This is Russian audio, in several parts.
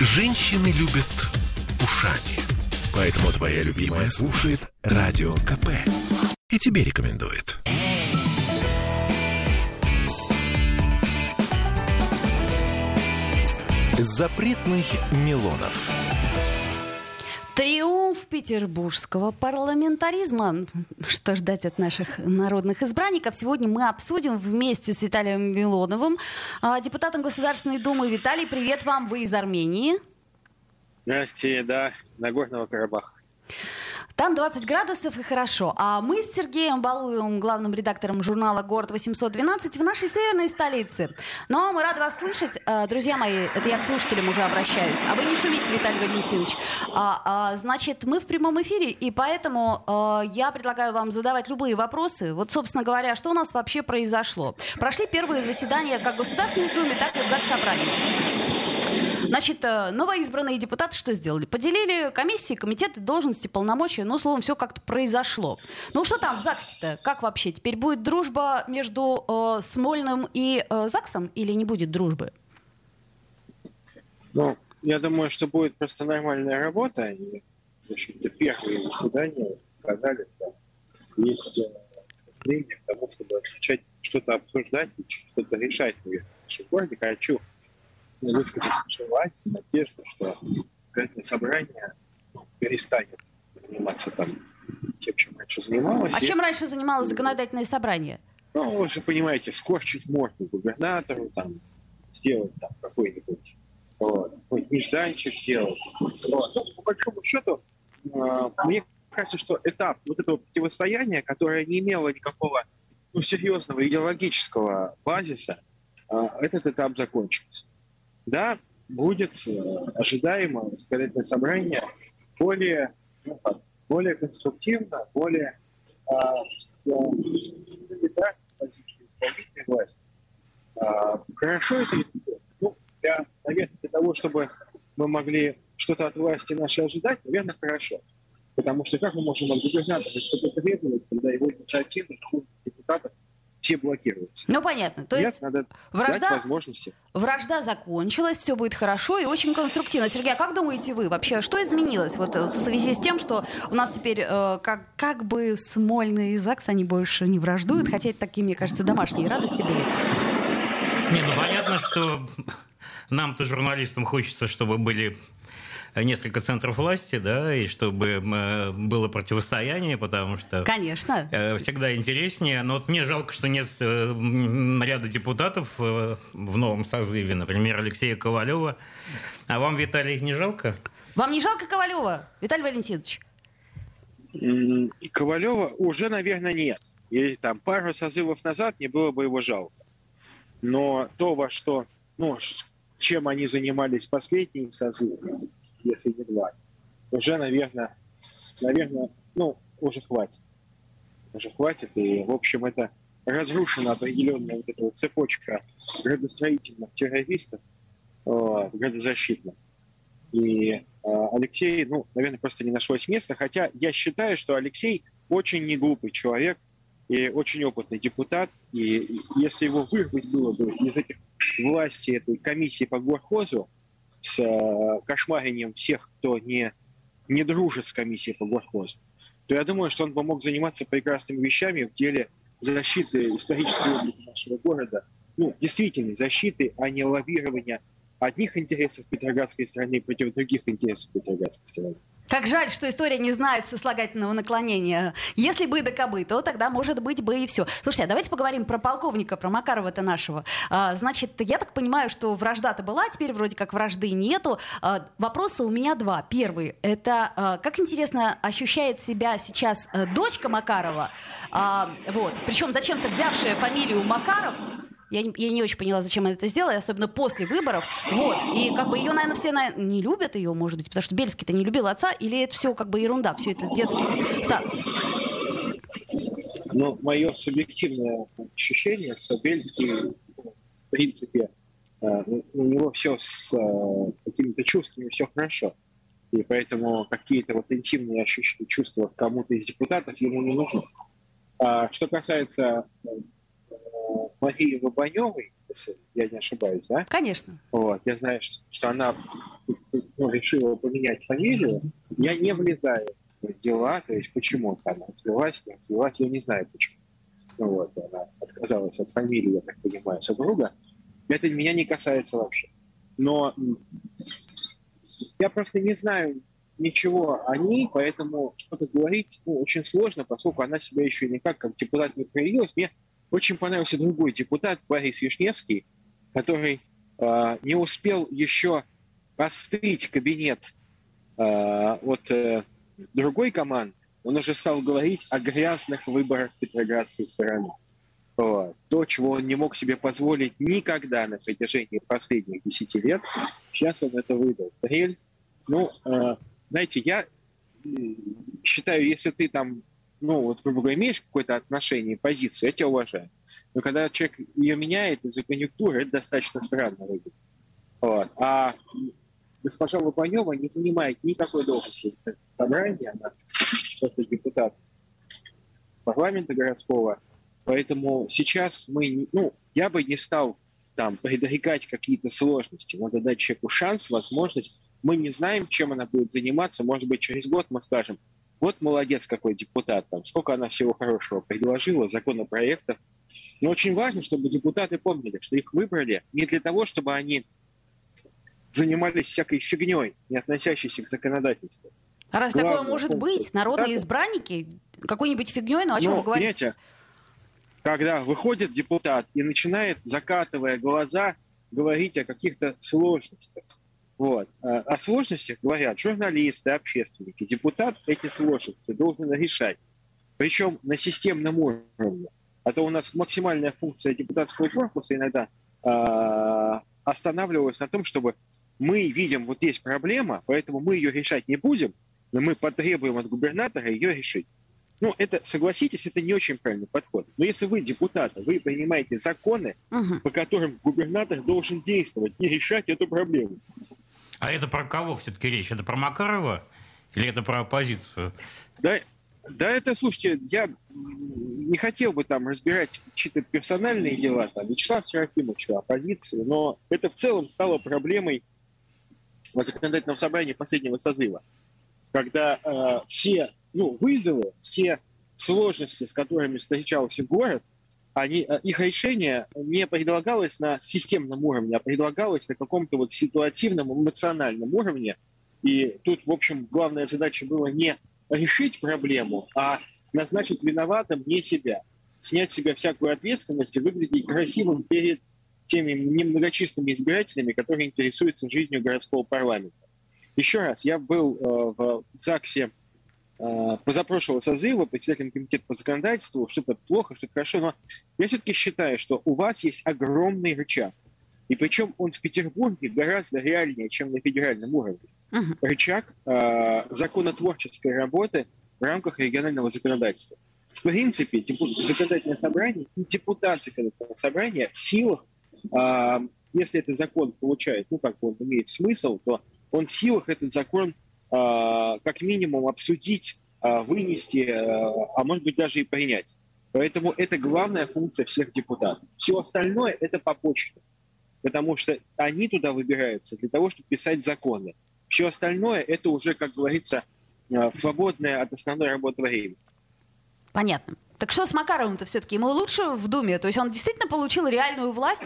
Женщины любят ушами. Поэтому твоя любимая слушает Радио КП. И тебе рекомендует. Запретных Милонов. Триумф петербургского парламентаризма. Что ждать от наших народных избранников? Сегодня мы обсудим вместе с Виталием Милоновым, а, депутатом Государственной Думы. Виталий, привет вам, вы из Армении. Здравствуйте, да, Нагорного Карабаха. Там 20 градусов и хорошо. А мы с Сергеем Балуевым, главным редактором журнала «Город 812» в нашей северной столице. Но мы рады вас слышать. Э, друзья мои, это я к слушателям уже обращаюсь. А вы не шумите, Виталий Валентинович. А, а, значит, мы в прямом эфире, и поэтому а, я предлагаю вам задавать любые вопросы. Вот, собственно говоря, что у нас вообще произошло? Прошли первые заседания как в Государственной Думе, так и в ЗАГС Собрании. Значит, э, новоизбранные депутаты что сделали? Поделили комиссии, комитеты, должности, полномочия. Ну, словом, все как-то произошло. Ну, что там в ЗАГСе-то? Как вообще? Теперь будет дружба между э, Смольным и э, ЗАГСом или не будет дружбы? Ну, я думаю, что будет просто нормальная работа. И, в общем-то, первые заседания сказали, что есть время к тому, чтобы начать что-то обсуждать и что-то решать, в нашем городе. Хочу высказать желание, надежду, что это собрание перестанет заниматься там тем, чем раньше занималось. А чем раньше занималось законодательное собрание? Ну, вы же понимаете, скорчить морду губернатору, там, сделать там какой-нибудь вот, какой-нибудь нежданчик сделать. Вот. Ну, по большому счету, э, мне кажется, что этап вот этого противостояния, которое не имело никакого ну, серьезного идеологического базиса, э, этот этап закончился да, будет э, ожидаемо избирательное собрание более, ну, более конструктивно, более а, да, позиции исполнительной власти. А, хорошо это ну, для, наверное, для того, чтобы мы могли что-то от власти нашей ожидать, наверное, хорошо. Потому что как мы можем от губернатора что-то требовать, когда его инициативы депутатов все блокируются. Ну, понятно. То Нет, есть надо вражда, возможности. вражда закончилась, все будет хорошо и очень конструктивно. Сергей, а как думаете вы вообще, что изменилось вот в связи с тем, что у нас теперь э, как, как бы Смольный и ЗАГС, они больше не враждуют, хотя это такие, мне кажется, домашние радости были. Не, ну понятно, что нам-то, журналистам, хочется, чтобы были несколько центров власти, да, и чтобы э, было противостояние, потому что... Конечно. Э, всегда интереснее. Но вот мне жалко, что нет э, ряда депутатов в новом созыве, например, Алексея Ковалева. А вам, Виталий, их не жалко? Вам не жалко Ковалева, Виталий Валентинович? Ковалева уже, наверное, нет. И там пару созывов назад не было бы его жалко. Но то, во что, ну, чем они занимались последние созывы, если не два, уже, наверное, наверное, ну, уже хватит. Уже хватит. И, в общем, это разрушена определенная вот эта вот цепочка градостроительных террористов, э, градозащитных. И э, Алексей, ну, наверное, просто не нашлось места. Хотя я считаю, что Алексей очень неглупый человек и очень опытный депутат. И если его вырвать было бы из этих власти этой комиссии по горхозу, с э, кошмарением всех, кто не, не дружит с комиссией по горхозу, то я думаю, что он бы мог заниматься прекрасными вещами в деле защиты исторической области нашего города, ну, действительной защиты, а не лоббирования одних интересов Петроградской страны против других интересов Петроградской страны. Как жаль, что история не знает сослагательного наклонения. Если бы да кобы, то тогда, может быть, бы и все. Слушайте, а давайте поговорим про полковника, про Макарова-то нашего. А, значит, я так понимаю, что вражда-то была, а теперь вроде как вражды нету. А, вопросы у меня два. Первый — это а, как интересно ощущает себя сейчас а, дочка Макарова, а, вот, причем зачем-то взявшая фамилию Макаров, я я не очень поняла, зачем она это сделала, особенно после выборов. Вот. И как бы ее, наверное, все на... не любят ее, может быть, потому что Бельский-то не любил отца, или это все как бы ерунда, все это детский сад? Ну, мое субъективное ощущение, что Бельский, в принципе, э, у него все с э, какими-то чувствами, все хорошо. И поэтому какие-то вот интимные ощущения, чувства кому-то из депутатов ему не нужны. А что касается э, Марии Лобаневой, Волосы, я не ошибаюсь, да? Конечно. Вот, я знаю, что она ну, решила поменять фамилию. Я не влезаю в дела, то есть почему она свелась, не свелась, я не знаю почему. Ну, вот, она отказалась от фамилии, я так понимаю, супруга. Это меня не касается вообще. Но я просто не знаю ничего о ней, поэтому что-то говорить ну, очень сложно, поскольку она себя еще никак как депутат не проявилась. Мне очень понравился другой депутат, Борис Вишневский, который э, не успел еще остыть кабинет э, от э, другой команды, он уже стал говорить о грязных выборах петроградской стороны. Вот. То, чего он не мог себе позволить никогда на протяжении последних десяти лет, сейчас он это выдал. Дрель, ну, э, знаете, я считаю, если ты там, ну, вот, грубо говоря, имеешь какое-то отношение, позицию, я тебя уважаю. Но когда человек ее меняет из-за конъюнктуры, это достаточно странно выглядит. Вот. А госпожа Лобанева не занимает никакой должности в собрании, она просто депутат парламента городского, поэтому сейчас мы, ну, я бы не стал там предрекать какие-то сложности, надо дать человеку шанс, возможность мы не знаем, чем она будет заниматься. Может быть, через год мы скажем, вот молодец какой депутат, там, сколько она всего хорошего предложила, законопроектов. Но очень важно, чтобы депутаты помнили, что их выбрали не для того, чтобы они занимались всякой фигней, не относящейся к законодательству. А раз Главное, такое может быть, народные избранники какой-нибудь фигней, ну о чем ну, вы говорите? Понимаете, когда выходит депутат и начинает, закатывая глаза, говорить о каких-то сложностях, вот. А о сложностях говорят журналисты, общественники. Депутат эти сложности должен решать. Причем на системном уровне. А то у нас максимальная функция депутатского корпуса иногда э, останавливалась на том, чтобы мы видим, вот есть проблема, поэтому мы ее решать не будем, но мы потребуем от губернатора ее решить. Ну, это, согласитесь, это не очень правильный подход. Но если вы депутаты, вы принимаете законы, угу. по которым губернатор должен действовать и решать эту проблему. А это про кого все-таки речь? Это про Макарова или это про оппозицию? Да, да, это, слушайте, я не хотел бы там разбирать чьи-то персональные дела, там, Вячеслав Серафимовича, оппозиции, но это в целом стало проблемой в законодательном собрании последнего созыва, когда э, все ну, вызовы, все сложности, с которыми встречался город – они, э, их решение не предлагалось на системном уровне, а предлагалось на каком-то вот ситуативном, эмоциональном уровне. И тут, в общем, главная задача была не решить проблему, а назначить виноватым не себя, снять с себя всякую ответственность и выглядеть красивым перед теми немногочисленными избирателями, которые интересуются жизнью городского парламента. Еще раз, я был э, в ЗАГСе позапрошлого созыва председателем комитета по законодательству, что-то плохо, что-то хорошо, но я все-таки считаю, что у вас есть огромный рычаг. И причем он в Петербурге гораздо реальнее, чем на федеральном уровне. Uh-huh. Рычаг э, законотворческой работы в рамках регионального законодательства. В принципе, законодательное собрание и депутат законодательного собрания в силах, э, если этот закон получает, ну, как бы он имеет смысл, то он в силах этот закон как минимум обсудить, а, вынести, а, а может быть даже и принять. Поэтому это главная функция всех депутатов. Все остальное это по почте, потому что они туда выбираются для того, чтобы писать законы. Все остальное это уже, как говорится, свободное от основной работы время. Понятно. Так что с Макаровым-то все-таки? Ему лучше в Думе? То есть он действительно получил реальную власть?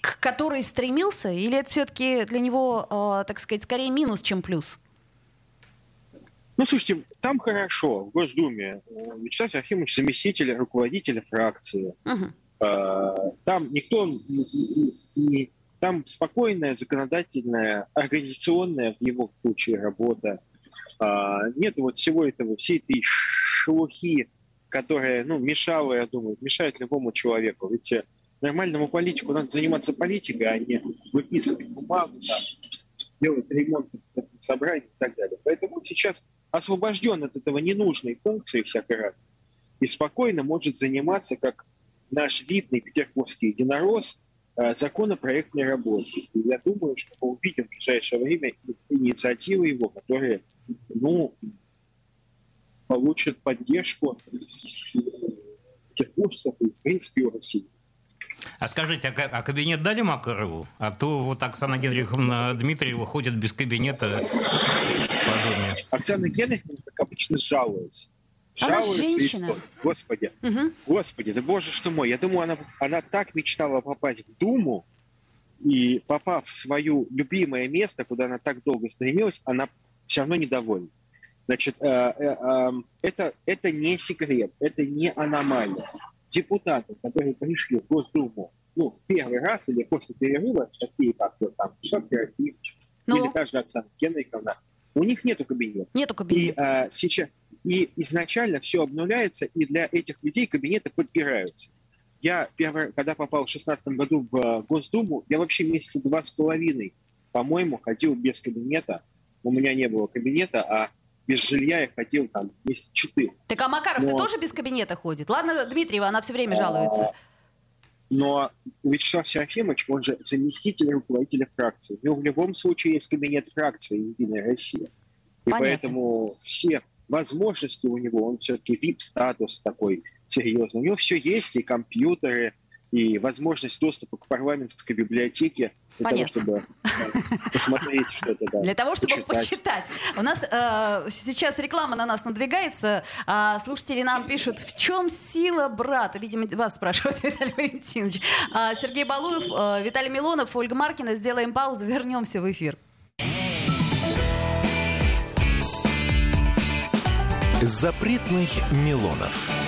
К которой стремился, или это все-таки для него, э, так сказать, скорее минус, чем плюс? Ну, слушайте, там хорошо, в Госдуме. Вячеслав Серафимович заместитель руководителя фракции. Угу. Там никто Там спокойная, законодательная, организационная в его случае работа. А, нет вот всего этого, всей этой шелухи, которая ну, мешала, я думаю, мешает любому человеку. Ведь нормальному политику надо заниматься политикой, а не выписывать бумагу, там, делать ремонт в собрании и так далее. Поэтому он сейчас освобожден от этого ненужной функции всякой раз и спокойно может заниматься, как наш видный петербургский единорос, э, законопроектной работой. И я думаю, что мы увидим в ближайшее время инициативы его, которые ну, получат поддержку петербуржцев и, в принципе, у России. А скажите, а, а кабинет дали Макарову? А то вот Оксана Генриховна Дмитриева ходит без кабинета по доме. Оксана Генриховна, как обычно, жалуется. Она женщина. Господи, угу. господи, да боже что мой. Я думаю, она, она так мечтала попасть в Думу, и попав в свое любимое место, куда она так долго стремилась, она все равно недовольна. Значит, э, э, э, это, это не секрет, это не аномалия депутаты, которые пришли в Госдуму, ну, первый раз или после перерыва, такие как там Шапки Расимович, ну. или даже Оксана Генриковна, у них нету кабинета. Нету кабинета. И, а, сейчас, и изначально все обнуляется, и для этих людей кабинеты подбираются. Я первый, когда попал в 2016 году в Госдуму, я вообще месяца два с половиной, по-моему, ходил без кабинета. У меня не было кабинета, а без жилья я ходил там месяца четыре. Так а Макаров, Но... ты тоже без кабинета ходит? Ладно, Дмитриева, она все время жалуется. Но Вячеслав Серафимович, он же заместитель руководителя фракции. У него в любом случае есть кабинет фракции «Единая Россия». И Понятно. поэтому все возможности у него, он все-таки VIP-статус такой серьезный. У него все есть, и компьютеры, и возможность доступа к парламентской библиотеке для Понятно. того, чтобы посмотреть что-то. Да, для того, чтобы почитать. почитать. У нас э, сейчас реклама на нас надвигается. А слушатели нам пишут, в чем сила брата? Видимо, вас спрашивает Виталий Валентинович. А, Сергей Балуев, э, Виталий Милонов, Ольга Маркина. Сделаем паузу, вернемся в эфир. Запретных Милонов.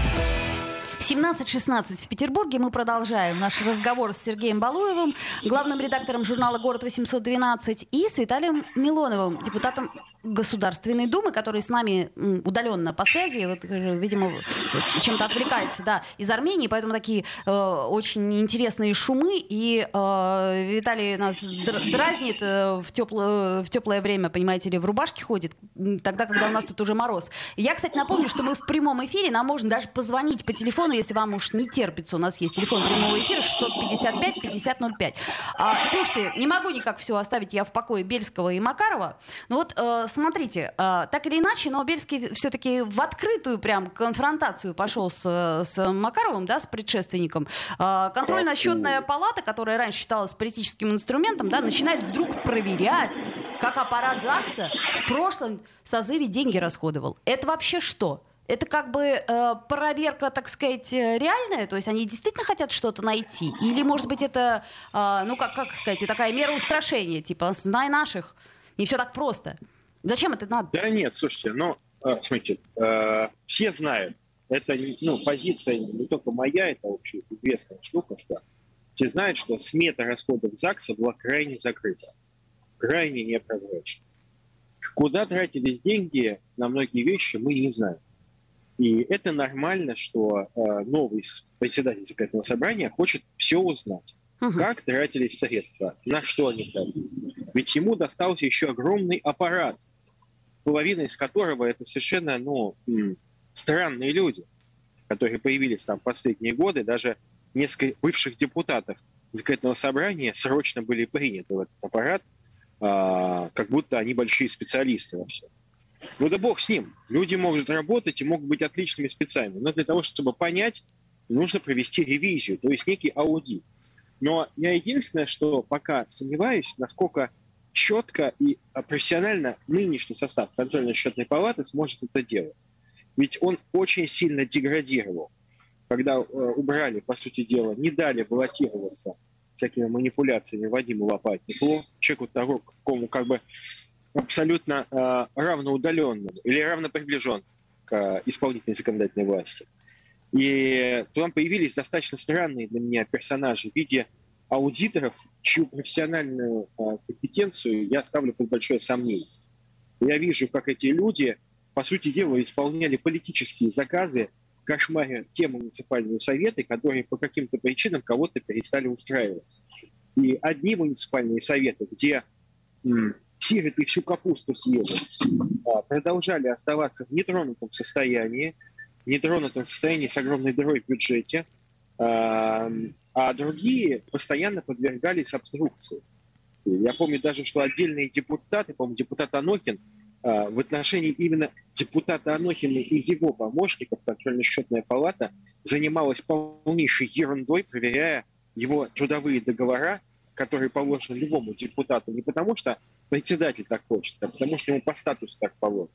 17.16 в Петербурге. Мы продолжаем наш разговор с Сергеем Балуевым, главным редактором журнала «Город 812», и с Виталием Милоновым, депутатом Государственной Думы, который с нами удаленно по связи, вот, э, видимо, чем-то отвлекается, да, из Армении, поэтому такие э, очень интересные шумы, и э, Виталий нас дразнит э, в, теплое, в теплое время, понимаете ли, в рубашке ходит, тогда, когда у нас тут уже мороз. Я, кстати, напомню, что мы в прямом эфире, нам можно даже позвонить по телефону, если вам уж не терпится, у нас есть телефон прямого эфира 655-5005. А, слушайте, не могу никак все оставить. Я в покое Бельского и Макарова, но вот э, смотрите, э, так или иначе, но Бельский все-таки в открытую прям конфронтацию пошел с, с Макаровым, да, с предшественником. Э, контрольно-счетная палата, которая раньше считалась политическим инструментом, да, начинает вдруг проверять, как аппарат ЗАГСа в прошлом созыве деньги расходовал. Это вообще что? Это как бы э, проверка, так сказать, реальная, то есть они действительно хотят что-то найти, или, может быть, это, э, ну как, как сказать, такая мера устрашения, типа, знай наших, не все так просто. Зачем это надо? Да нет, слушайте, ну, э, смотрите, э, все знают, это ну, позиция не только моя, это общеизвестная штука, что все знают, что смета расходов ЗАГСа была крайне закрыта, крайне непрозрачна. Куда тратились деньги на многие вещи, мы не знаем. И это нормально, что э, новый председатель законодательного собрания хочет все узнать. Угу. Как тратились средства, на что они тратились. Ведь ему достался еще огромный аппарат, половина из которого это совершенно ну, странные люди, которые появились там в последние годы. Даже несколько бывших депутатов законодательного собрания срочно были приняты в этот аппарат, а, как будто они большие специалисты во всем. Ну да бог с ним. Люди могут работать и могут быть отличными специальными. Но для того, чтобы понять, нужно провести ревизию, то есть некий аудит. Но я единственное, что пока сомневаюсь, насколько четко и профессионально нынешний состав контрольно-счетной палаты сможет это делать. Ведь он очень сильно деградировал, когда э, убрали, по сути дела, не дали баллотироваться всякими манипуляциями Вадиму Лопатникову, человеку того, кому как бы абсолютно э, равноудаленным или равно к э, исполнительной законодательной власти. И там появились достаточно странные для меня персонажи в виде аудиторов, чью профессиональную э, компетенцию я ставлю под большое сомнение. Я вижу, как эти люди, по сути дела, исполняли политические заказы, кошмаря те муниципальные советы, которые по каким-то причинам кого-то перестали устраивать. И одни муниципальные советы, где сирот и всю капусту съели, а, продолжали оставаться в нетронутом состоянии, нетронутом состоянии с огромной дырой в бюджете, а, а другие постоянно подвергались обструкции. Я помню даже, что отдельные депутаты, по-моему, депутат Анохин, а, в отношении именно депутата Анохина и его помощников, контрольно-счетная палата, занималась полнейшей ерундой, проверяя его трудовые договора, которые положены любому депутату, не потому что председатель так хочет, а потому что ему по статусу так положено.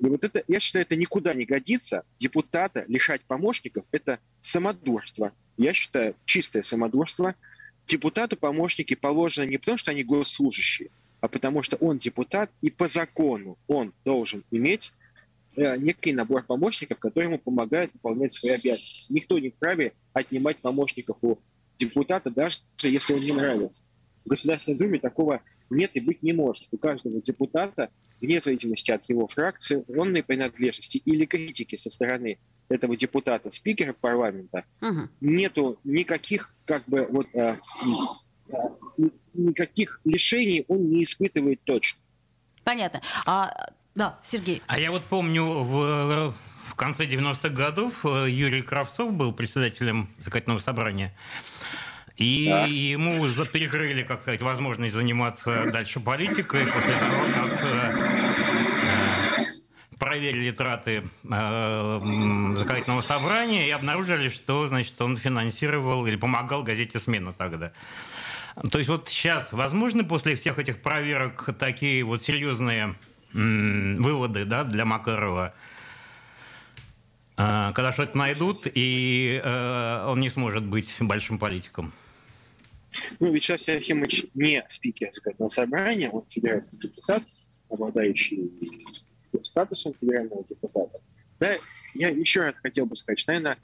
И вот это, я считаю, это никуда не годится. Депутата лишать помощников – это самодурство. Я считаю, чистое самодурство. Депутату помощники положены не потому, что они госслужащие, а потому что он депутат, и по закону он должен иметь э, некий набор помощников, которые ему помогают выполнять свои обязанности. Никто не вправе отнимать помощников у депутата, даже если он не нравится. В Государственной Думе такого нет и быть не может. У каждого депутата, вне зависимости от его фракции, онной принадлежности или критики со стороны этого депутата, спикера парламента, угу. нету никаких как бы вот а, а, никаких лишений он не испытывает точно. Понятно. А, да, Сергей. А я вот помню в в конце 90-х годов э, Юрий Кравцов был председателем законодательного собрания. И да. ему перекрыли, как сказать, возможность заниматься дальше политикой после того, как э, э, проверили траты э, законодательного собрания и обнаружили, что, значит, он финансировал или помогал газете «Смена» тогда. То есть вот сейчас возможны после всех этих проверок такие вот серьезные выводы да, для Макарова, когда что-то найдут, и он не сможет быть большим политиком? Ну, Вячеслав Серафимович не спикер законодательного собрания, он федеральный депутат, обладающий статусом федерального депутата. Да, я еще раз хотел бы сказать, что, наверное,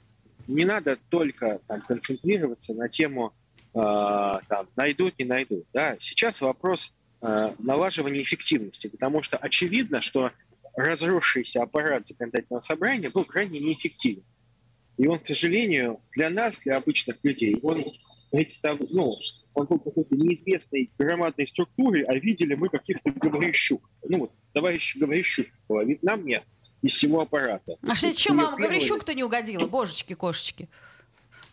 не надо только там, концентрироваться на тему э, там, найдут, не найдут. Да? Сейчас вопрос э, налаживания эффективности, потому что очевидно, что разросшийся аппарат законодательного собрания был крайне неэффективен. И он, к сожалению, для нас, для обычных людей, он представ... ну, он был какой-то неизвестной громадной структурой, а видели мы каких-то говорящух. Ну вот, товарищ говорящух было, видно мне из всего аппарата. А что, что мама говорящук-то не угодила? Божечки-кошечки.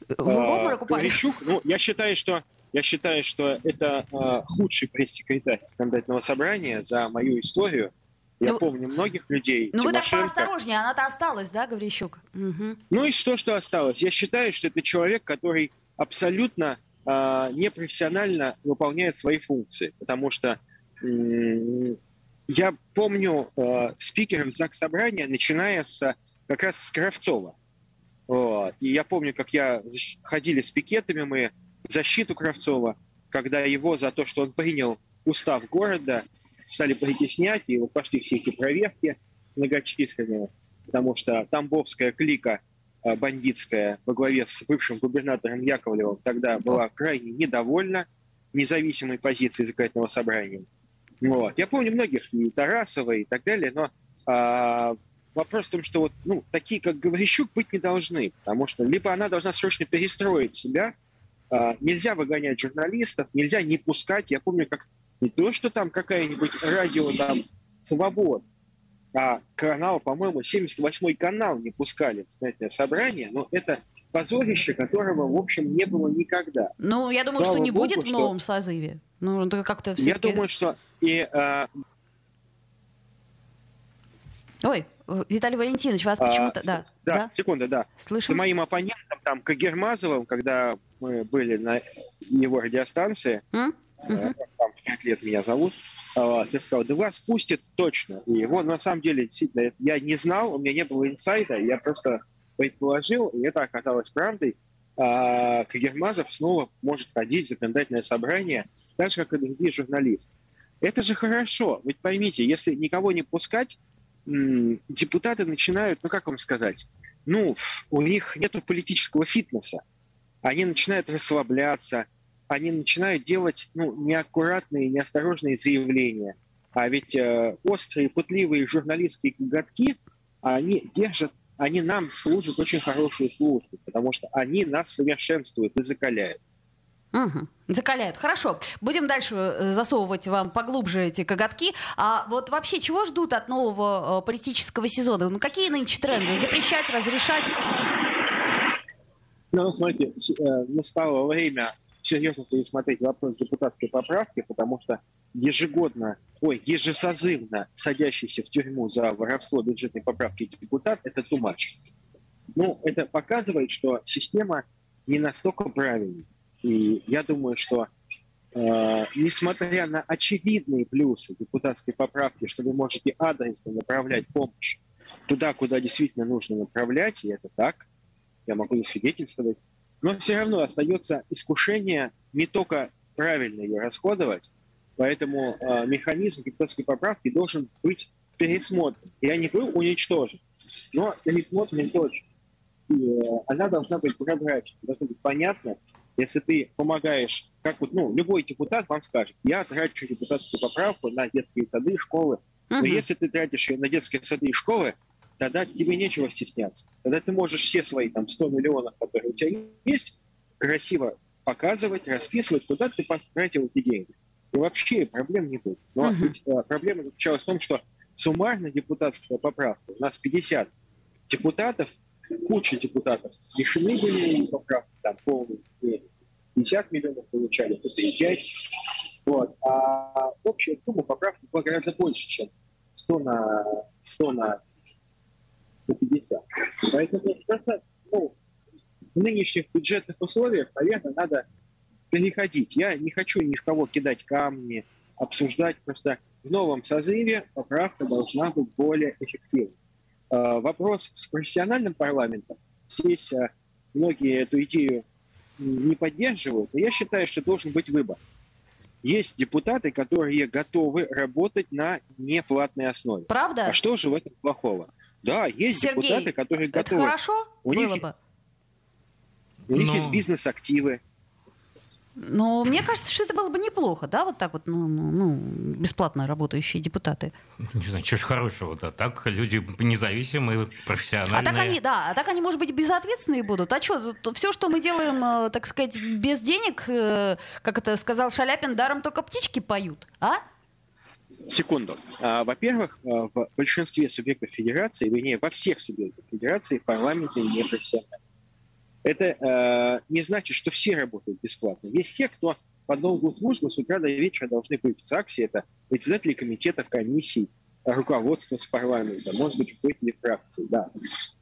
В а, обморок упали. Говорящук, ну, я считаю, что я считаю, что это э, худший пресс-секретарь законодательного собрания за мою историю. Я ну, помню многих людей. Ну вы так поосторожнее, она-то осталась, да, Гаврищук? Угу. Ну и что, что осталось? Я считаю, что это человек, который абсолютно э, непрофессионально выполняет свои функции, потому что э, я помню э, спикеров ЗАГС Собрания, начиная с как раз с Кравцова. Вот. И я помню, как я ходили с пикетами мы в защиту Кравцова, когда его за то, что он принял устав города, стали притеснять, и вот пошли все эти проверки многочисленные, потому что Тамбовская клика бандитская во главе с бывшим губернатором Яковлевым тогда была крайне недовольна независимой позицией законодательного собрания. Вот. Я помню многих, и Тарасова, и так далее, но а, вопрос в том, что вот, ну, такие, как Говорищук, быть не должны, потому что либо она должна срочно перестроить себя, а, нельзя выгонять журналистов, нельзя не пускать. Я помню, как не то, что там какая-нибудь радио там «Свобод», а канал, по-моему, 78-й канал не пускали в это собрание, но это позорище, которого, в общем, не было никогда. Ну, я думаю, Слава что не Богу, будет в новом что... созыве. Ну, это как-то все Я думаю, что и... А... Ой, Виталий Валентинович, вас а, почему-то... Да, да, да, секунда, да. Слышим? С моим оппонентом, там, Кагермазовым, когда мы были на его радиостанции, mm? uh-huh. там, 5 лет меня зовут, вот, я сказал, да вас пустят точно. И его на самом деле действительно, я не знал, у меня не было инсайда, я просто предположил, и это оказалось правдой. А, Кагермазов снова может ходить в законодательное собрание, так же, как и другие журналисты. Это же хорошо. Ведь поймите, если никого не пускать, депутаты начинают, ну как вам сказать, ну, у них нет политического фитнеса. Они начинают расслабляться, они начинают делать ну, неаккуратные, неосторожные заявления. А ведь э, острые, пытливые журналистские коготки, они держат, они нам служат очень хорошую службу, потому что они нас совершенствуют и закаляют. Угу. Закаляют. Хорошо. Будем дальше э, засовывать вам поглубже эти коготки. А вот вообще чего ждут от нового э, политического сезона? Ну какие нынче тренды? Запрещать, разрешать? Ну, смотрите, э, настало время серьезно пересмотреть вопрос депутатской поправки, потому что ежегодно, ой, ежесозывно садящийся в тюрьму за воровство бюджетной поправки депутат – это тумач. Ну, это показывает, что система не настолько правильная. И я думаю, что э, несмотря на очевидные плюсы депутатской поправки, что вы можете адресно направлять помощь туда, куда действительно нужно направлять, и это так, я могу засвидетельствовать, но все равно остается искушение не только правильно ее расходовать, поэтому э, механизм депутатской поправки должен быть пересмотрен. Я не говорю уничтожен, но пересмотрен точно. И, э, она должна быть прозрачной, должна быть понятна. Если ты помогаешь, как вот, ну, любой депутат вам скажет, я трачу депутатскую поправку на детские сады, школы. Но uh-huh. если ты тратишь ее на детские сады и школы, тогда тебе нечего стесняться. Тогда ты можешь все свои там 100 миллионов, которые у тебя есть, красиво показывать, расписывать, куда ты потратил эти деньги. И вообще проблем не будет. Но uh-huh. ведь, а, проблема заключалась в том, что суммарно депутатская поправка, у нас 50 депутатов, куча депутатов лишены были поправки, там полный 50 миллионов получали, и 5. Вот. А общая сумма поправки была гораздо больше, чем 100 на, 100 на 150. Поэтому просто ну, в нынешних бюджетных условиях, наверное, надо переходить. Я не хочу ни в кого кидать камни, обсуждать. Просто в новом созыве поправка должна быть более эффективной. А, вопрос с профессиональным парламентом. Здесь а, многие эту идею не поддерживают, но я считаю, что должен быть выбор. Есть депутаты, которые готовы работать на неплатной основе. Правда? А что же в этом плохого? Да, есть Сергей, депутаты, которые готовы. Это хорошо у было них, бы? У них Но... есть бизнес-активы. Но мне кажется, что это было бы неплохо, да, вот так вот, ну, ну, ну бесплатно работающие депутаты. Не знаю, что ж хорошего, да, так люди независимые, профессиональные. А так они, да, а так они, может быть, безответственные будут. А что, все, что мы делаем, э, так сказать, без денег, э, как это сказал Шаляпин, даром только птички поют, а? Секунду. А, во-первых, а, в большинстве субъектов федерации, вернее, во всех субъектах федерации парламенты не профессиональны. Это э, не значит, что все работают бесплатно. Есть те, кто по долгу службы с утра до вечера должны быть в ЗАГСе. Это председатели комитетов, комиссий, руководство с парламента, может быть, руководители фракции, да.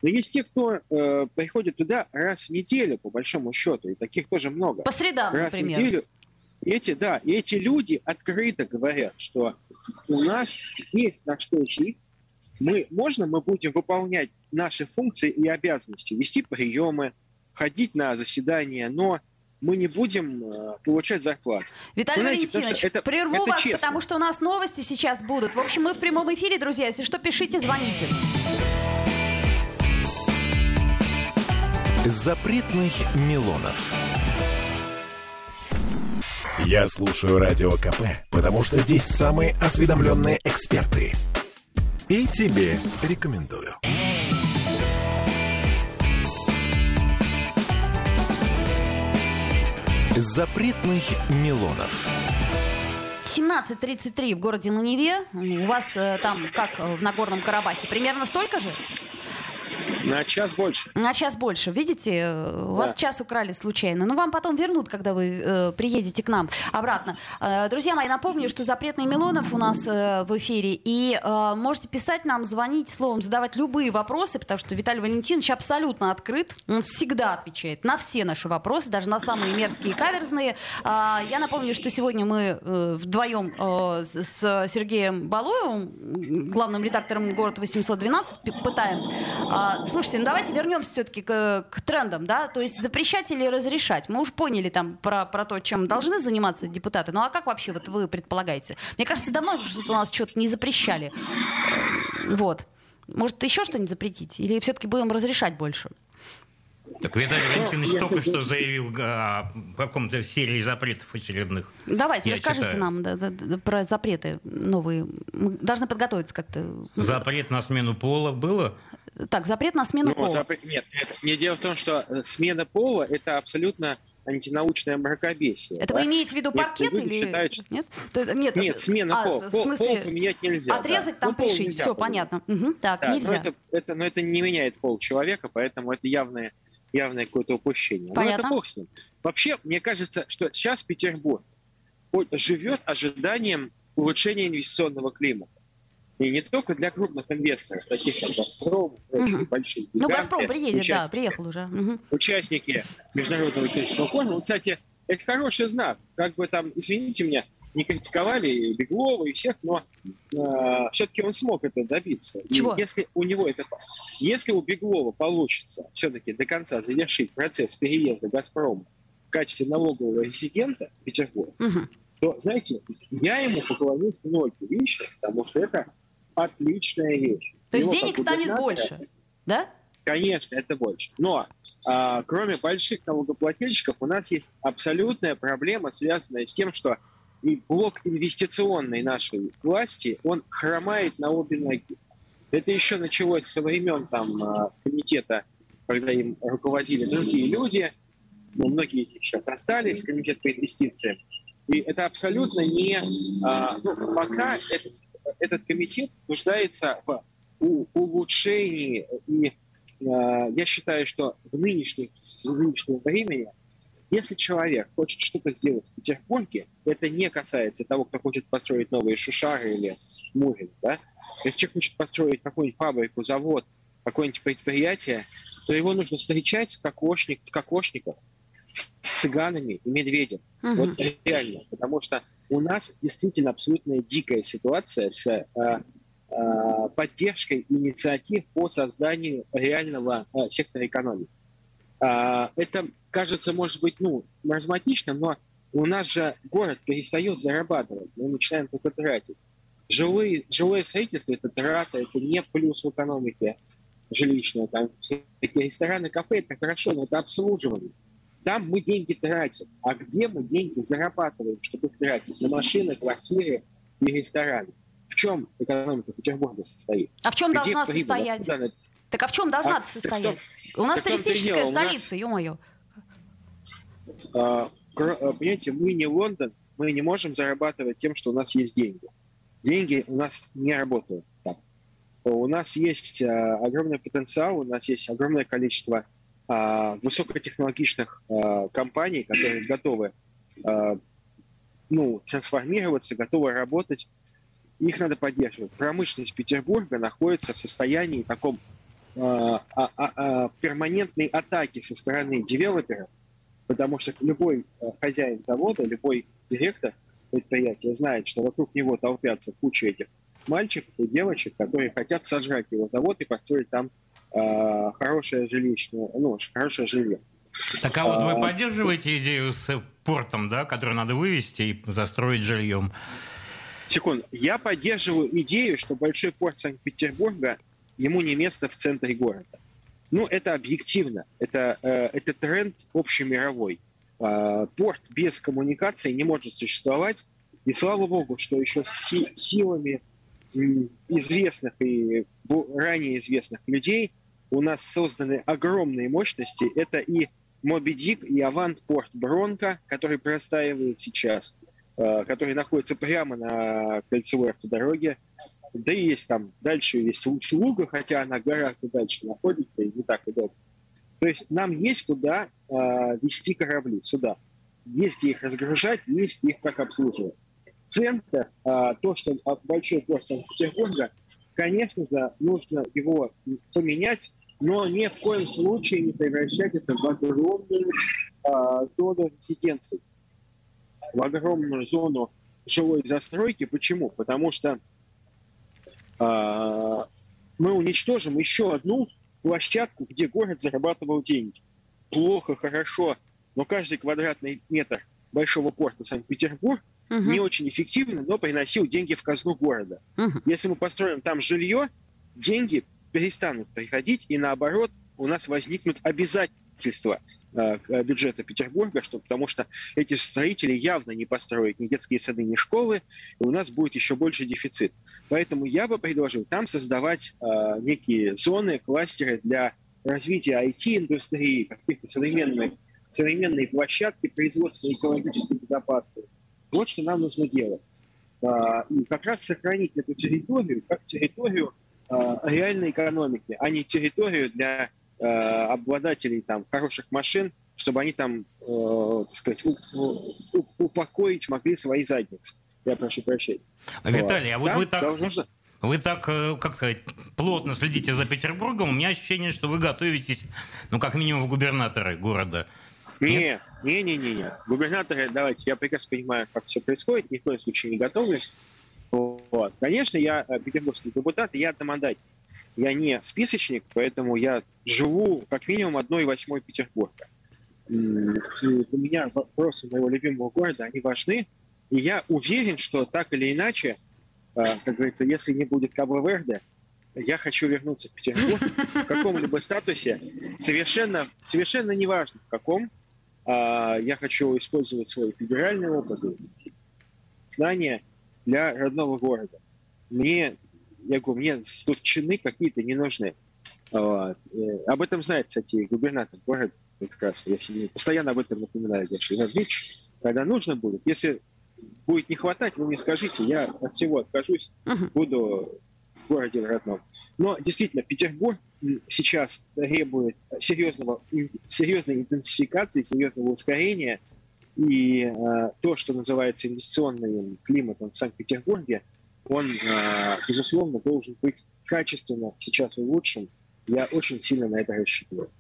Но есть те, кто э, приходит туда раз в неделю, по большому счету, и таких тоже много. По средам, раз например. В неделю. Эти, да, эти люди открыто говорят, что у нас есть на что жить, мы, можно мы будем выполнять наши функции и обязанности, вести приемы, ходить на заседания, но мы не будем э, получать зарплату. Виталий Знаете, Валентинович, это, прерву это вас, честно. потому что у нас новости сейчас будут. В общем, мы в прямом эфире, друзья. Если что, пишите, звоните. Запретных Милонов. Я слушаю Радио КП, потому что здесь самые осведомленные эксперты. И тебе рекомендую. Запретных Милонов. 17.33 в городе на Неве. У вас э, там, как в Нагорном Карабахе, примерно столько же? На час больше. На час больше. Видите, э, у вас да. час украли случайно. Но вам потом вернут, когда вы э, приедете к нам обратно. Э, друзья мои, напомню, что запретный Милонов у нас э, в эфире. И э, можете писать нам, звонить, словом, задавать любые вопросы, потому что Виталий Валентинович абсолютно открыт. Он всегда отвечает на все наши вопросы, даже на самые мерзкие и каверзные. Э, я напомню, что сегодня мы э, вдвоем э, с Сергеем Балуевым, главным редактором «Город 812», пытаем э, Слушайте, ну давайте вернемся все-таки к, к трендам, да, то есть запрещать или разрешать. Мы уж поняли там про, про то, чем должны заниматься депутаты, ну а как вообще вот вы предполагаете? Мне кажется, давно что-то у нас что-то не запрещали. Вот. Может, еще что-нибудь запретить? Или все-таки будем разрешать больше? Так Виталий Валентинович ну, только что заявил о каком-то серии запретов очередных. Давайте, Я расскажите читаю. нам да, да, да, про запреты новые. Мы должны подготовиться как-то. Запрет на смену пола было? Так, запрет на смену ну, пола. Запрет, нет, нет, не дело в том, что э, смена пола – это абсолютно антинаучное мракобесие. Это да? вы имеете в виду паркет или считают, что... нет? Нет, нет смена а, пола. В смысле, пол поменять нельзя. Отрезать да. там, ну, пришить, все понятно. Угу, так, да, нельзя. Но это, это, но это не меняет пол человека, поэтому это явное, явное какое-то упущение. Понятно. Но это бог с ним. Вообще, мне кажется, что сейчас Петербург живет ожиданием улучшения инвестиционного климата. И не только для крупных инвесторов, таких как «Газпром», угу. большие Ну, «Газпром» приедет, да, приехал уже. Угу. Участники Международного экономического форума. кстати, это хороший знак. Как бы там, извините меня, не критиковали и Беглова, и всех, но э, все-таки он смог это добиться. Чего? И если у него это... Если у Беглова получится все-таки до конца завершить процесс переезда «Газпрома» в качестве налогового резидента в Петербург, угу. то, знаете, я ему поклонюсь ночью лично, потому что это отличная вещь. То есть денег станет больше, да? Конечно, это больше. Но а, кроме больших налогоплательщиков, у нас есть абсолютная проблема, связанная с тем, что и блок инвестиционной нашей власти, он хромает на обе ноги. Это еще началось со времен там, а, комитета, когда им руководили другие люди, но многие из них сейчас остались, комитет по инвестициям. И это абсолютно не... А, ну, пока этот этот комитет нуждается в улучшении и э, я считаю, что в, нынешнем в нынешнем времени, если человек хочет что-то сделать в Петербурге, это не касается того, кто хочет построить новые Шушары или Мурин. Да? Если человек хочет построить какую-нибудь фабрику, завод, какое-нибудь предприятие, то его нужно встречать как кокошник, кокошников с цыганами и медведем. Угу. Вот реально. Потому что у нас действительно абсолютно дикая ситуация с э, э, поддержкой инициатив по созданию реального э, сектора экономики. Э, это кажется, может быть, ну, маразматичным, но у нас же город перестает зарабатывать, мы начинаем только тратить. Жилые, жилое строительство – это трата, это не плюс в экономике жилищная. Там такие рестораны, кафе – это хорошо, но это обслуживание. Там мы деньги тратим. А где мы деньги зарабатываем, чтобы их тратить? На машины, квартиры и рестораны. В чем экономика Петербурга состоит? А в чем где должна прибыль? состоять? Откуда так а в чем должна а, состоять? Том, У нас туристическая столица, ё-моё. А, а, понимаете, мы не Лондон, мы не можем зарабатывать тем, что у нас есть деньги. Деньги у нас не работают так. У нас есть а, огромный потенциал, у нас есть огромное количество высокотехнологичных а, компаний, которые готовы а, ну, трансформироваться, готовы работать, их надо поддерживать. Промышленность Петербурга находится в состоянии таком а, а, а, перманентной атаки со стороны девелоперов, потому что любой хозяин завода, любой директор предприятия знает, что вокруг него толпятся куча этих мальчиков и девочек, которые хотят сожрать его завод и построить там э, хорошее жилищное, ну, хорошее жилье. Так а вот вы а, поддерживаете идею с портом, да, который надо вывести и застроить жильем? Секунду. Я поддерживаю идею, что большой порт Санкт-Петербурга, ему не место в центре города. Ну, это объективно. Это, э, это тренд общемировой. Э, порт без коммуникации не может существовать. И слава богу, что еще си силами известных и ранее известных людей – у нас созданы огромные мощности. Это и Моби Дик, и Авант-Порт Бронко, который простаивает сейчас, э, который находится прямо на кольцевой автодороге. Да и есть там, дальше есть Луга, хотя она гораздо дальше находится и не так удобно. То есть нам есть куда э, вести корабли сюда. Есть их разгружать, есть их как обслуживать. Центр, э, то, что большой порт Санкт-Петербурга, конечно же, нужно его поменять но ни в коем случае не превращать это в огромную а, зону резиденции, в огромную зону жилой застройки. Почему? Потому что а, мы уничтожим еще одну площадку, где город зарабатывал деньги. Плохо, хорошо, но каждый квадратный метр большого порта Санкт-Петербург угу. не очень эффективно, но приносил деньги в казну города. Угу. Если мы построим там жилье, деньги перестанут приходить, и наоборот, у нас возникнут обязательства э, э, бюджета Петербурга, что, потому что эти строители явно не построят ни детские сады, ни школы, и у нас будет еще больше дефицит. Поэтому я бы предложил там создавать э, некие зоны, кластеры для развития IT-индустрии, каких-то современных современные площадки производства экологически безопасные. Вот что нам нужно делать. А, и как раз сохранить эту территорию как территорию реальной экономики, а не территорию для а, обладателей там хороших машин, чтобы они там, э, так сказать, упокоить могли свои задницы. Я прошу прощения. Виталий, а вот да? вы так... Нужно... Вы так, э, как сказать, плотно следите за Петербургом. У меня ощущение, что вы готовитесь, ну, как минимум, в губернаторы города. Нет, не, не, не, не. Губернаторы, давайте, я прекрасно понимаю, как все происходит, ни в коем случае не готовлюсь. Вот. Конечно, я э, петербургский депутат, я одномандатник. Я не списочник, поэтому я живу как минимум одной восьмой Петербурга. И для меня вопросы моего любимого города, они важны. И я уверен, что так или иначе, э, как говорится, если не будет Кабло-Верде, я хочу вернуться в Петербург в каком-либо статусе, совершенно, совершенно неважно в каком, а, я хочу использовать свой федеральный опыт, знания для родного города. Мне, я говорю, мне тут чины какие-то не нужны. Вот. Об этом знает, кстати, губернатор города прекрасно. Я себе постоянно об этом напоминаю, Гаша Иванович. Когда нужно будет, если будет не хватать, вы мне скажите, я от всего откажусь, uh-huh. буду в городе родном. Но действительно, Петербург сейчас требует серьезного, серьезной интенсификации, серьезного ускорения. И э, то, что называется инвестиционным климатом в Санкт-Петербурге, он, э, безусловно, должен быть качественно сейчас улучшен. Я очень сильно на это рассчитываю.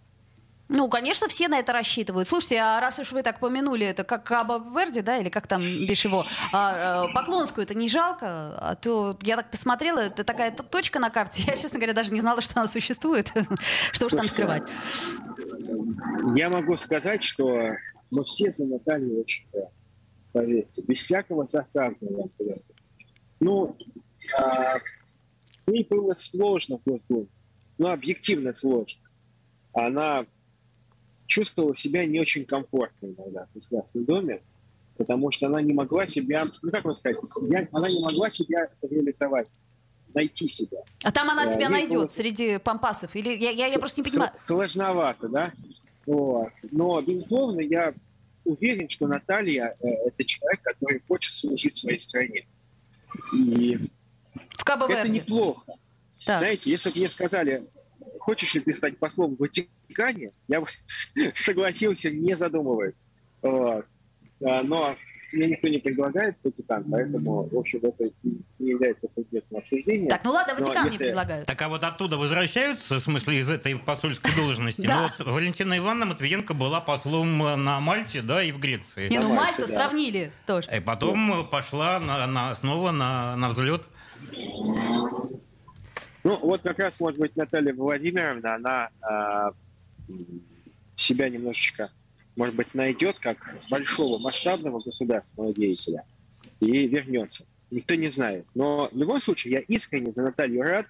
Ну, конечно, все на это рассчитывают. Слушайте, а раз уж вы так помянули, это как Каба Верди, да, или как там бишь его, а, а, Поклонскую это не жалко, а то я так посмотрела, это такая точка на карте, я, честно говоря, даже не знала, что она существует. что уж там скрывать. Я могу сказать, что мы все за Наталью очень рады, поверьте, без всякого сарказма. Ну, а, ей было сложно в ну, объективно сложно. Она чувствовала себя не очень комфортно иногда в государственном доме, потому что она не могла себя, ну как вам сказать, я, она не могла себя реализовать, найти себя. А там она себя Ей найдет было... среди пампасов? Или я, я, я просто не понимаю. Сложновато, да? Вот. Но, безусловно, я уверен, что Наталья э, это человек, который хочет служить своей стране. И в. Это неплохо. Так. Знаете, если бы мне сказали, хочешь ли ты стать послом в Ватикане, я бы согласился, не задумываясь. Вот. А, но мне никто не предлагает Ватикан, поэтому, в общем, это не является предметом обсуждения. Так, ну ладно, Ватикан если... не предлагают. Так а вот оттуда возвращаются, в смысле, из этой посольской должности? Ну да. Ну вот Валентина Ивановна Матвиенко была послом на Мальте, да, и в Греции. Не, ну Мальту сравнили тоже. И потом пошла на, на, снова на, на взлет. Ну, вот как раз, может быть, Наталья Владимировна, она э, себя немножечко, может быть, найдет как большого масштабного государственного деятеля и вернется. Никто не знает. Но в любом случае, я искренне за Наталью рад.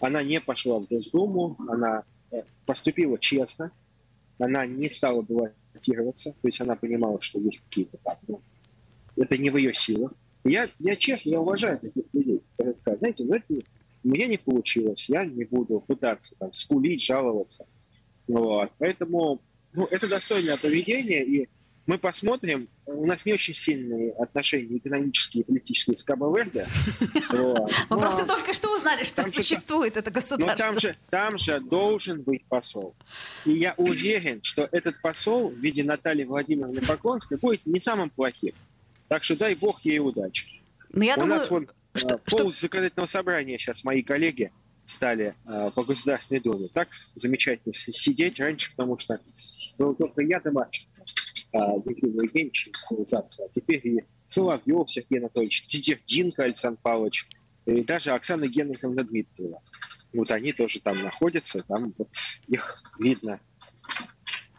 Она не пошла в Госдуму, она э, поступила честно, она не стала баллотироваться, то есть она понимала, что есть какие-то там, ну, это не в ее силах. Я, я честно, я уважаю таких людей, которые скажут, знаете, ну это у меня не получилось, я не буду пытаться там скулить, жаловаться. Вот. Поэтому ну, это достойное поведение, и мы посмотрим. У нас не очень сильные отношения экономические и политические с Кабо-Верде. Мы просто только что узнали, что существует это государство. Там же должен быть посол. И я уверен, что этот посол в виде Натальи Владимировны Поклонской будет не самым плохим. Так что дай бог ей удачи. Но я У думаю... нас вон что, Пол что... законодательного собрания сейчас мои коллеги стали э, по Государственной Думе. Так замечательно сидеть раньше, потому что был только я домашний, э, Дмитрий Евгеньевич а теперь и Соловьев Сергей Анатольевич, Тидердинко Александр Павлович, и даже Оксана Генриховна Дмитриева. Вот они тоже там находятся, там вот их видно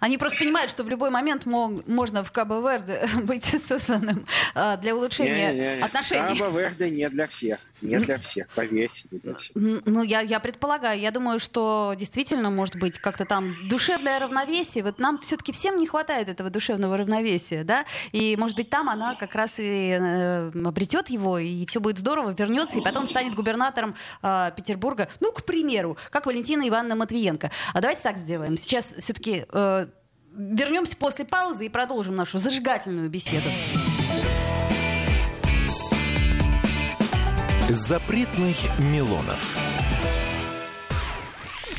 они просто понимают, что в любой момент мог, можно в Верде быть созданным а, для улучшения не, не, не. отношений. Верде не для всех. Не для всех. Не для всех. Ну, я, я предполагаю, я думаю, что действительно может быть как-то там душевное равновесие. Вот нам все-таки всем не хватает этого душевного равновесия, да? И, может быть, там она как раз и э, обретет его, и все будет здорово, вернется, и потом станет губернатором э, Петербурга. Ну, к примеру, как Валентина Ивановна Матвиенко. А давайте так сделаем. Сейчас все-таки э, вернемся после паузы и продолжим нашу зажигательную беседу. Запретных Милонов.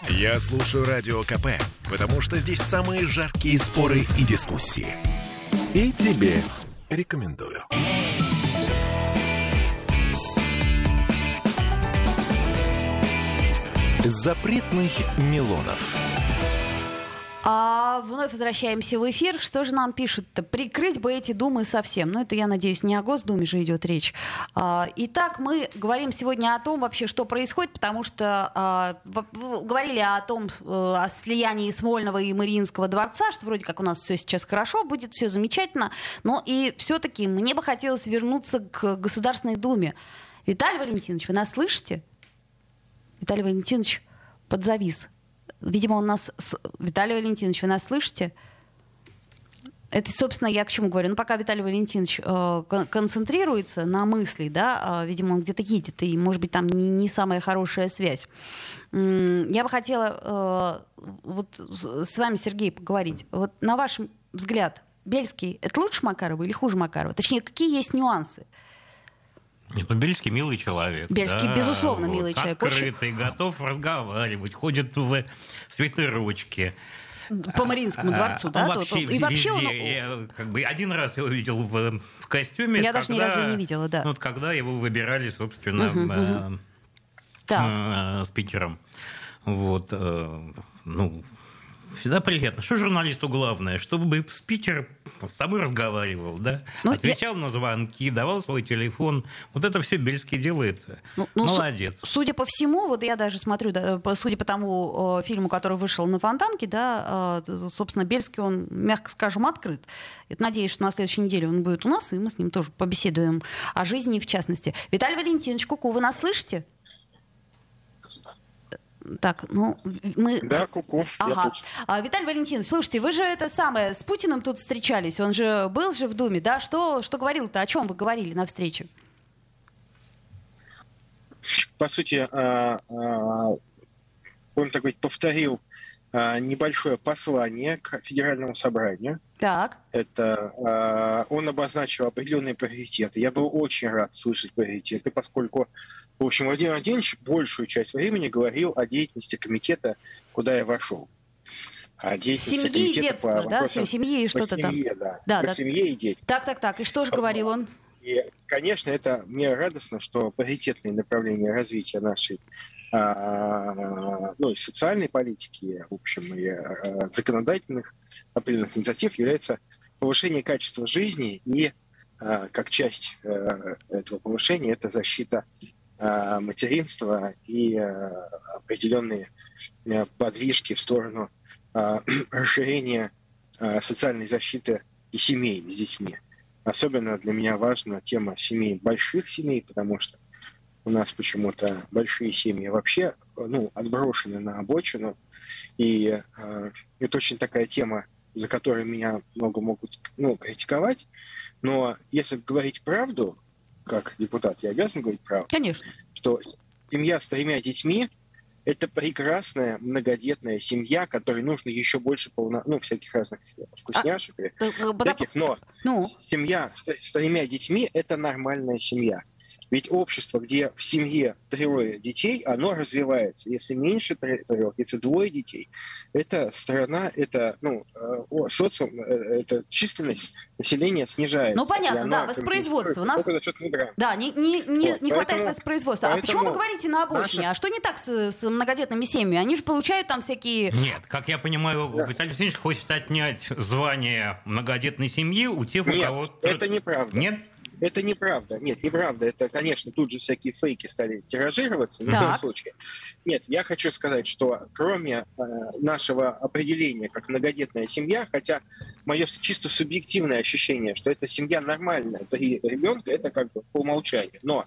Я слушаю Радио КП, потому что здесь самые жаркие споры и дискуссии. И тебе рекомендую. Запретных Милонов. А вновь возвращаемся в эфир. Что же нам пишут-то? Прикрыть бы эти думы совсем. Ну, это, я надеюсь, не о Госдуме же идет речь. А, итак, мы говорим сегодня о том вообще, что происходит, потому что а, говорили о том, э, о слиянии Смольного и Мариинского дворца, что вроде как у нас все сейчас хорошо, будет все замечательно. Но и все-таки мне бы хотелось вернуться к Государственной Думе. Виталий Валентинович, вы нас слышите? Виталий Валентинович подзавис. Видимо, он нас... Виталий Валентинович, вы нас слышите? Это, собственно, я к чему говорю. Ну, пока Виталий Валентинович э, концентрируется на мысли, да, э, видимо, он где-то едет, и, может быть, там не, не самая хорошая связь. Я бы хотела э, вот с вами, Сергей, поговорить. Вот на ваш взгляд, Бельский — это лучше Макарова или хуже Макарова? Точнее, какие есть нюансы? Нет, ну Бельский милый человек. Бельский, да, безусловно, вот, милый человек. Открытый, Очень... готов разговаривать, ходит в свитерочке. По Мариинскому дворцу, а, да? Вообще, тут, и вообще он... я, как бы, один раз я увидел в, в костюме. Я когда, даже ни разу не видела, да. Вот когда его выбирали, собственно, угу, э, угу. Э, спикером. Вот, э, ну, всегда приятно. Что журналисту главное? Чтобы спикер с тобой разговаривал, да? Ну, Отвечал я... на звонки, давал свой телефон. Вот это все Бельский делает. Ну, ну, Молодец. Су- судя по всему, вот я даже смотрю, да, судя по тому э, фильму, который вышел на Фонтанке, да, э, собственно, Бельский, он, мягко скажем, открыт. Надеюсь, что на следующей неделе он будет у нас, и мы с ним тоже побеседуем о жизни в частности. Виталий Валентинович Куку, вы нас слышите? Так, ну, мы... Да, куку. Ага. А, Виталий Валентинович, слушайте, вы же это самое, с Путиным тут встречались, он же был же в Думе, да? Что, что говорил-то, о чем вы говорили на встрече? По сути, а, а, он такой повторил а, небольшое послание к Федеральному собранию. Так. Это он обозначил определенные приоритеты. Я был очень рад слышать приоритеты, поскольку в общем, Владимир Владимирович большую часть времени говорил о деятельности комитета, куда я вошел. О деятельности семьи и детства, да? Семьи и что-то там. Да, да, да. семье и дети. Так, так, так. И что же говорил он? И, конечно, это мне радостно, что приоритетные направления развития нашей а, ну, и социальной политики, в общем, и а, законодательных определенных инициатив является повышение качества жизни и а, как часть а, этого повышения это защита Э, материнства и э, определенные э, подвижки в сторону расширения социальной защиты и семей с детьми. Особенно для меня важна тема семей, больших семей, потому что у нас почему-то большие семьи вообще ну, отброшены на обочину. И э, это очень такая тема, за которую меня много могут ну, критиковать. Но если говорить правду, как депутат, я обязан говорить правду. Конечно. Что семья с тремя детьми – это прекрасная многодетная семья, которой нужно еще больше полно, ну, всяких разных вкусняшек, а, всяких, но ну. семья с, с тремя детьми – это нормальная семья. Ведь общество, где в семье трое детей, оно развивается. Если меньше трех, если двое детей, это страна, это ну, э, социум, э, это численность населения снижается. Ну понятно, да, воспроизводство. У нас... Да, не, не, не, вот, не хватает поэтому, воспроизводства. А почему вы говорите на обочине? Наша... А что не так с, с многодетными семьями? Они же получают там всякие... Нет, как я понимаю, да. Виталий Васильевич хочет отнять звание многодетной семьи у тех, Нет, у кого... это неправда. Нет? Это неправда. Нет, неправда. Это, конечно, тут же всякие фейки стали тиражироваться. В любом случае. Нет, я хочу сказать, что кроме э, нашего определения как многодетная семья, хотя мое чисто субъективное ощущение, что эта семья нормальная, три ребенка, это как бы по умолчанию. Но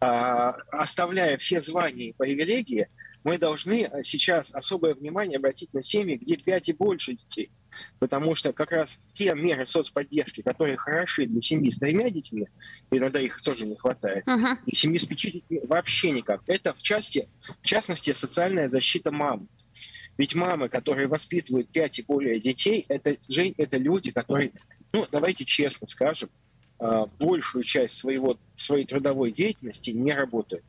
э, оставляя все звания и привилегии, мы должны сейчас особое внимание обратить на семьи, где пять и больше детей. Потому что как раз те меры соцподдержки, которые хороши для семьи с тремя детьми, иногда их тоже не хватает, uh-huh. и семьи с пятью детьми вообще никак. Это в части, в частности, социальная защита мам. Ведь мамы, которые воспитывают 5 и более детей, это, это люди, которые, ну, давайте честно скажем, а, большую часть своего, своей трудовой деятельности не работают.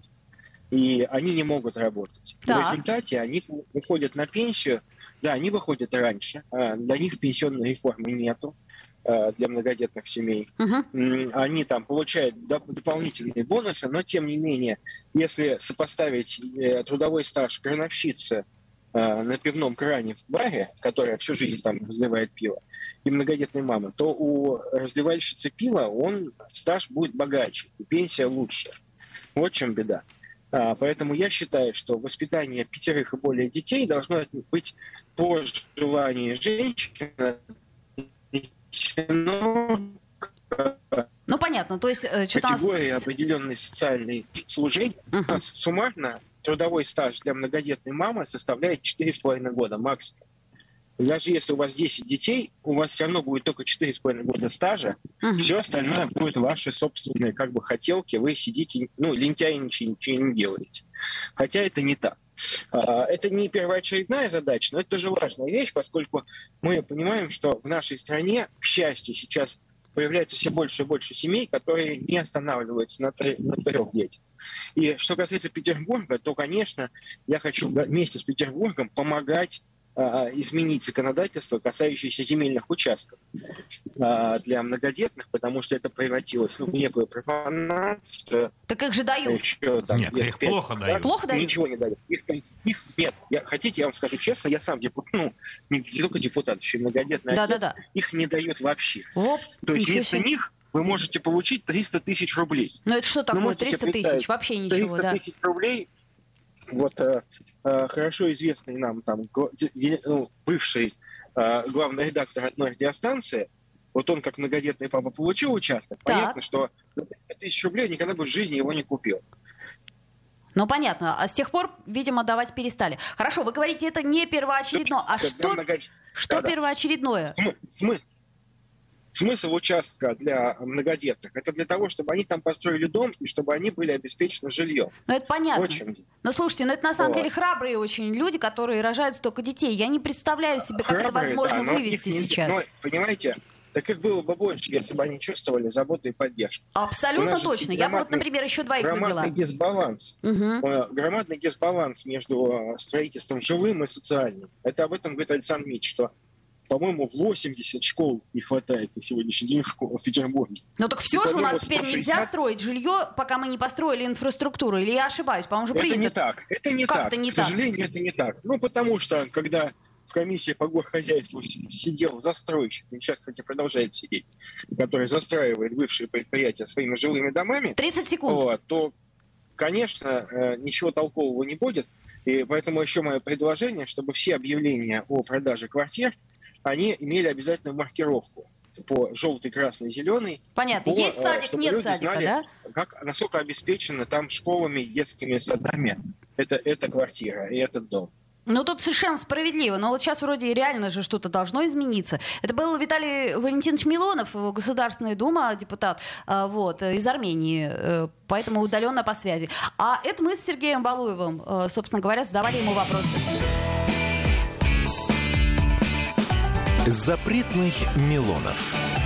И они не могут работать. Так. В результате они выходят на пенсию, да, они выходят раньше, а для них пенсионной реформы нету а, для многодетных семей. Угу. Они там получают дополнительные бонусы, но тем не менее, если сопоставить э, трудовой стаж крановщицы Э, на пивном кране в баре, которая всю жизнь там разливает пиво, и многодетной мамы, то у разливальщицы пива он стаж будет богаче, и пенсия лучше. Вот в чем беда. А, поэтому я считаю, что воспитание пятерых и более детей должно быть по желанию женщины, ну, понятно, то есть... Э, категория нас... определенной социальной служения uh-huh. суммарно трудовой стаж для многодетной мамы составляет 4,5 года максимум. Даже если у вас 10 детей, у вас все равно будет только 4,5 года стажа, uh-huh. все остальное будет ваши собственные как бы хотелки, вы сидите, ну, лентяй ничего, ничего не делаете. Хотя это не так. А, это не первоочередная задача, но это тоже важная вещь, поскольку мы понимаем, что в нашей стране, к счастью, сейчас появляется все больше и больше семей, которые не останавливаются на, на трех детях. И что касается Петербурга, то, конечно, я хочу вместе с Петербургом помогать изменить законодательство, касающееся земельных участков а, для многодетных, потому что это превратилось ну, в некую профанацию. Так их же дают. Еще, там, нет, их 5, плохо дают. Плохо дают? Ничего не дают. Их, их нет. Я, хотите, я вам скажу честно, я сам депутат, ну, не только депутат, еще и многодетный да, отец, да, да. их не дают вообще. Оп, То есть вместо себе. них вы можете получить 300 тысяч рублей. Ну это что такое, 300 тысяч? Вообще ничего, 300 да. 300 тысяч рублей, вот э, э, хорошо известный нам там ну, бывший э, главный редактор одной радиостанции, вот он как многодетный папа получил участок, так. понятно, что за 300 тысяч рублей никогда бы в жизни его не купил. Ну, понятно. А с тех пор, видимо, давать перестали. Хорошо, вы говорите, это не первоочередное. А что, что да, первоочередное? Смысл, Смысл участка для многодетных – это для того, чтобы они там построили дом и чтобы они были обеспечены жильем. Ну, это понятно. Очень. Но слушайте, ну это на самом вот. деле храбрые очень люди, которые рожают столько детей. Я не представляю себе, как храбрые, это возможно да, вывести сейчас. Но, понимаете, так их было бы больше, если бы они чувствовали заботу и поддержку. Абсолютно точно. Я бы вот, например, еще двоих громадный родила. Дисбаланс, угу. Громадный дисбаланс между э, строительством жилым и социальным. Это об этом говорит Александр Мич, что по-моему, 80 школ не хватает на сегодняшний день в, в Петербурге. Ну так все же у нас теперь 160... нельзя строить жилье, пока мы не построили инфраструктуру. Или я ошибаюсь? По-моему, уже принято. Это не так. Это не как так. Это не К так? сожалению, это не так. Ну, потому что, когда в комиссии по горхозяйству сидел застройщик, и сейчас, кстати, продолжает сидеть, который застраивает бывшие предприятия своими жилыми домами. 30 секунд. Вот, то, конечно, э, ничего толкового не будет. И поэтому еще мое предложение, чтобы все объявления о продаже квартир они имели обязательную маркировку по желтый, красный, зеленый. Понятно. По, Есть э, садик, нет садика, знали, да? Как, насколько обеспечено там школами, детскими садами это, эта квартира и этот дом. Ну, тут совершенно справедливо. Но вот сейчас вроде реально же что-то должно измениться. Это был Виталий Валентинович Милонов, Государственная Дума, депутат, э, вот, из Армении, э, поэтому удаленно по связи. А это мы с Сергеем Балуевым, собственно говоря, задавали ему вопросы. Запретных Милонов.